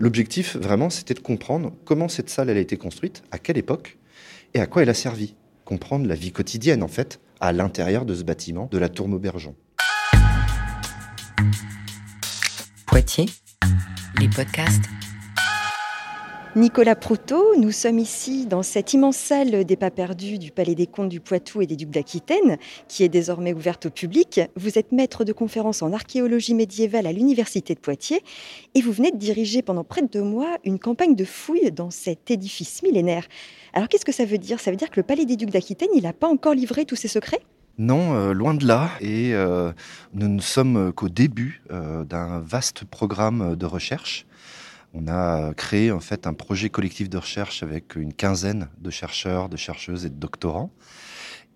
L'objectif, vraiment, c'était de comprendre comment cette salle elle a été construite, à quelle époque, et à quoi elle a servi. Comprendre la vie quotidienne, en fait, à l'intérieur de ce bâtiment de la Tour Maubergeon. Poitiers, les podcasts Nicolas Proutot, nous sommes ici dans cette immense salle des pas perdus du Palais des Comtes du Poitou et des Ducs d'Aquitaine, qui est désormais ouverte au public. Vous êtes maître de conférence en archéologie médiévale à l'Université de Poitiers et vous venez de diriger pendant près de deux mois une campagne de fouilles dans cet édifice millénaire. Alors qu'est-ce que ça veut dire? Ça veut dire que le Palais des Ducs d'Aquitaine, il n'a pas encore livré tous ses secrets? Non, euh, loin de là. Et euh, nous ne sommes qu'au début euh, d'un vaste programme de recherche on a créé en fait un projet collectif de recherche avec une quinzaine de chercheurs, de chercheuses et de doctorants.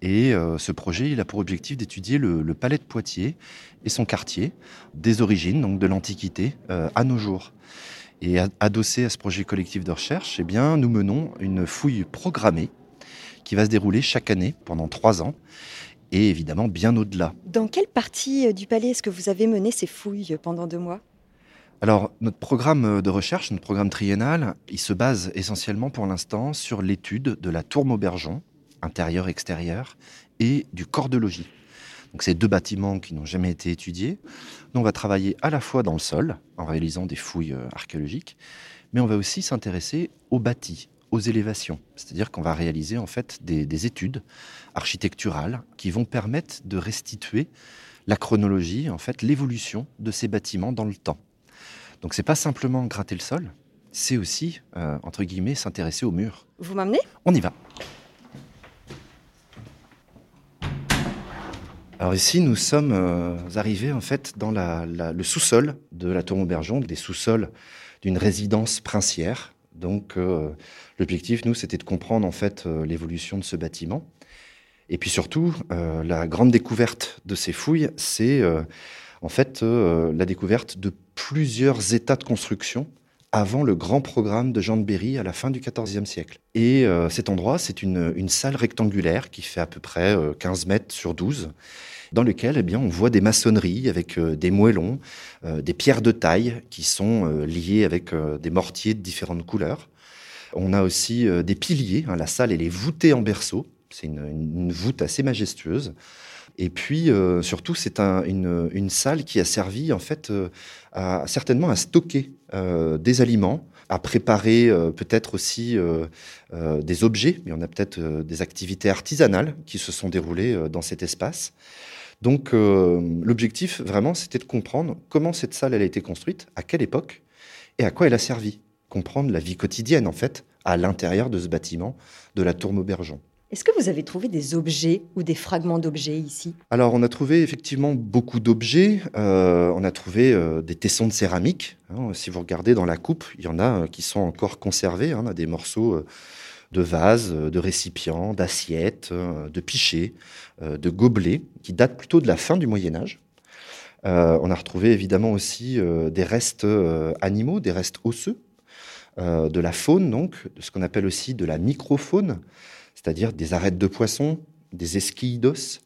Et euh, ce projet, il a pour objectif d'étudier le, palais de Poitiers et son quartier, des origines, donc de l'Antiquité, euh, à nos jours. Et adossé à ce projet collectif de recherche, eh bien, nous menons une fouille programmée qui va se dérouler chaque année pendant trois ans et évidemment bien au-delà. Dans quelle partie euh, du palais est-ce que vous avez mené ces fouilles pendant deux mois? Alors, notre programme de recherche, notre programme triennal, il se base essentiellement pour l'instant sur l'étude de la tour Maubergeon, intérieur-extérieur, et du corps de logis. Donc, ces deux bâtiments qui n'ont jamais été étudiés. Nous, on va travailler à la fois dans le sol, en réalisant des fouilles euh, archéologiques, mais on va aussi s'intéresser aux bâtis, aux élévations. C'est-à-dire qu'on va réaliser en fait des, études architecturales qui vont permettre de restituer la chronologie, en fait, l'évolution de ces bâtiments dans le temps. Donc c'est pas simplement gratter le sol, c'est aussi, euh, entre guillemets, s'intéresser au mur. Vous m'amenez? On y va. Alors ici, nous sommes euh, arrivés en fait dans le sous-sol de la tour Maubergeon, des sous-sols d'une résidence princière. Donc euh, l'objectif, nous, c'était de comprendre en fait l'évolution de ce bâtiment. Et puis surtout, la grande découverte de ces fouilles, c'est en fait la découverte de plusieurs états de construction avant le grand programme de Jean de Berry à la fin du XIVe siècle. Et euh, cet endroit, c'est une, salle rectangulaire qui fait à peu près 15 euh, mètres sur 12, dans lequel eh bien, on voit des maçonneries avec euh, des moellons, des pierres de taille qui sont liées avec des mortiers de différentes couleurs. On a aussi des piliers, hein, la salle est voûtée en berceau, c'est une voûte assez majestueuse. Et puis, euh, surtout, c'est une, salle qui a servi, en fait, euh, certainement à stocker euh, des aliments, à préparer peut-être aussi des objets, mais on a peut-être des activités artisanales qui se sont déroulées dans cet espace. Donc, l'objectif, vraiment, c'était de comprendre comment cette salle elle a été construite, à quelle époque, et à quoi elle a servi. Comprendre la vie quotidienne, en fait, à l'intérieur de ce bâtiment de la tour Maubergeon. Est-ce que vous avez trouvé des objets ou des fragments d'objets ici? Alors, on a trouvé effectivement beaucoup d'objets. Euh, on a trouvé euh, des tessons de céramique. Hein. si vous regardez dans la coupe, il y en a euh, qui sont encore conservés. Hein. on a des morceaux de vases, de récipients, d'assiettes, de pichets, de gobelets, qui datent plutôt de la fin du Moyen Âge. on a retrouvé évidemment aussi des restes animaux, des restes osseux, de la faune, donc, de ce qu'on appelle aussi de la microfaune c'est-à-dire des arêtes de poissons, des esquilles d'os.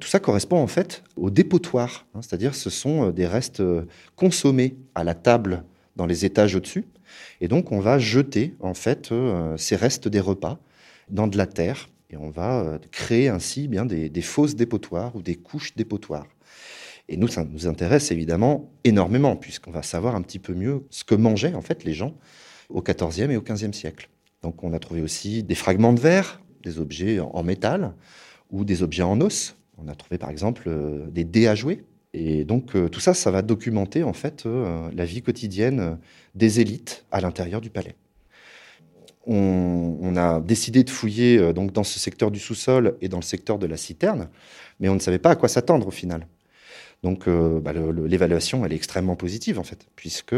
Tout ça correspond en fait au dépotoir, hein, c'est-à-dire ce sont euh, des restes euh, consommés à la table dans les étages au-dessus. Et donc on va jeter en fait euh, ces restes des repas dans de la terre et on va créer ainsi bien des, des fausses dépotoirs ou des couches dépotoirs. Et nous, ça nous intéresse évidemment énormément, puisqu'on va savoir un petit peu mieux ce que mangeaient en fait les gens au XIVe et au XVe siècle. Donc on a trouvé aussi des fragments de verre, des objets en métal ou des objets en os. On a trouvé par exemple euh, des dés à jouer. Et donc euh, tout ça, ça va documenter en fait euh, la vie quotidienne des élites à l'intérieur du palais. On, a décidé de fouiller donc dans ce secteur du sous-sol et dans le secteur de la citerne, mais on ne savait pas à quoi s'attendre au final. Donc bah, l'évaluation, elle est extrêmement positive en fait, puisque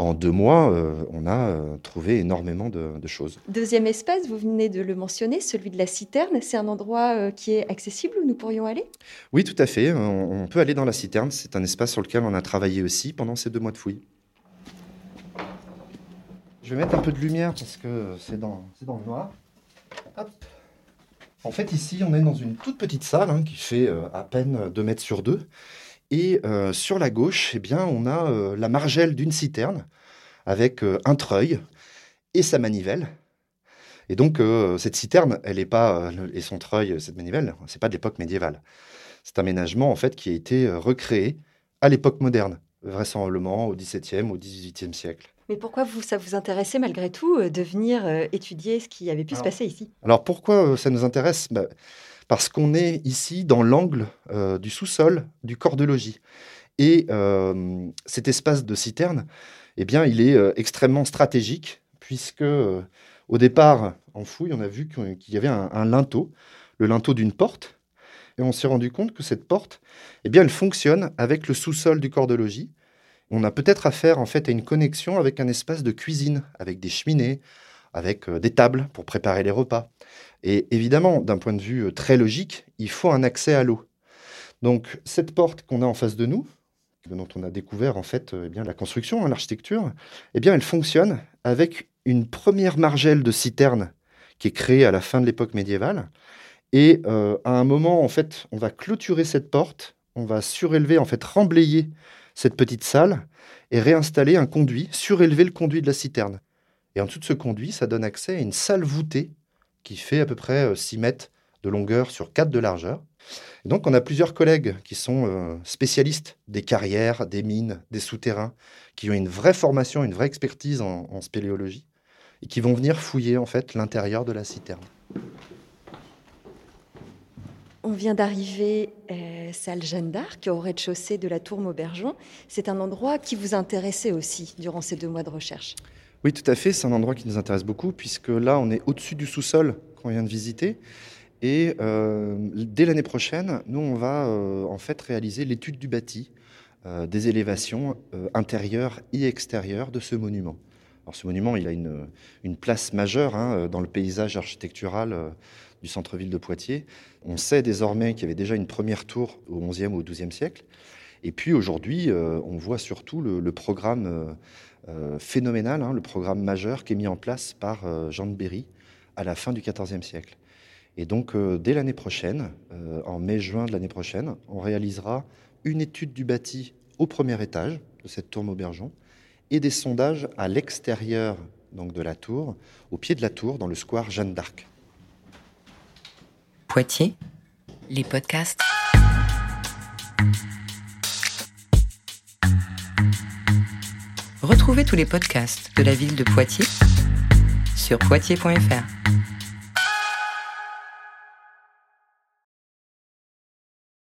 en deux mois, euh, on a euh, trouvé énormément de, choses. Deuxième espace, vous venez de le mentionner, celui de la citerne. C'est un endroit euh, qui est accessible où nous pourrions aller? Oui, tout à fait. On, peut aller dans la citerne. C'est un espace sur lequel on a travaillé aussi pendant ces deux mois de fouilles. Je vais mettre un peu de lumière parce que c'est dans, dans le noir. En fait, ici, on est dans une toute petite salle hein, qui fait à peine 2 mètres sur 2. Et euh, sur la gauche, eh bien, on a euh, la margelle d'une citerne avec un treuil et sa manivelle. Et donc, cette citerne, et son treuil, cette manivelle, c'est pas de l'époque médiévale. C'est un aménagement, en fait, qui a été recréé à l'époque moderne, vraisemblablement au XVIIe, au XVIIIe siècle. Mais pourquoi vous, ça vous intéressait malgré tout de venir étudier ce qui avait pu se passer ici? Alors pourquoi ça nous intéresse? Bah, Parce qu'on est ici dans l'angle du sous-sol du corps de logis. Et cet espace de citerne, eh bien, il est extrêmement stratégique, puisque au départ, en fouille, on a vu qu'il y avait un, linteau, le linteau d'une porte, et on s'est rendu compte que cette porte, eh bien, elle fonctionne avec le sous-sol du corps de logis. On a peut-être affaire en fait à une connexion avec un espace de cuisine, avec des cheminées, avec des tables pour préparer les repas. Et évidemment, d'un point de vue très logique, il faut un accès à l'eau. Donc cette porte qu'on a en face de nous, dont on a découvert en fait eh bien, la construction, hein, l'architecture, eh bien, elle fonctionne avec une première margelle de citerne qui est créée à la fin de l'époque médiévale. Et euh, à un moment, en fait, on va clôturer cette porte, on va surélever, en fait, remblayer cette petite salle et réinstaller un conduit, surélever le conduit de la citerne. Et en dessous de ce conduit, ça donne accès à une salle voûtée qui fait à peu près 6 euh, mètres de longueur sur 4 de largeur donc, on a plusieurs collègues qui sont euh, spécialistes des carrières, des mines, des souterrains, qui ont une vraie formation, une vraie expertise en, spéléologie, et qui vont venir fouiller en fait l'intérieur de la citerne. On vient d'arriver euh, salle Jeanne d'Arc, au rez-de-chaussée de la tour Maubergeon. C'est un endroit qui vous intéressait aussi durant ces deux mois de recherche. Oui, tout à fait. C'est un endroit qui nous intéresse beaucoup, puisque là, on est au-dessus du sous-sol qu'on vient de visiter. Et euh, dès l'année prochaine, nous, on va euh, en fait réaliser l'étude du bâti, euh, des élévations intérieures et extérieures de ce monument. Alors, ce monument, il a une, place majeure hein, dans le paysage architectural du centre-ville de Poitiers. On sait désormais qu'il y avait déjà une première tour au XIe ou au XIIe siècle. Et puis aujourd'hui, on voit surtout le, programme phénoménal, hein, le programme majeur qui est mis en place par Jean de Berry à la fin du XIVe siècle. Et donc, euh, dès l'année prochaine, euh, en mai-juin de l'année prochaine, on réalisera une étude du bâti au premier étage de cette tour Maubergeon et des sondages à l'extérieur donc de la tour, au pied de la tour, dans le square Jeanne d'Arc. Poitiers, les podcasts. Retrouvez tous les podcasts de la ville de Poitiers sur poitiers.fr.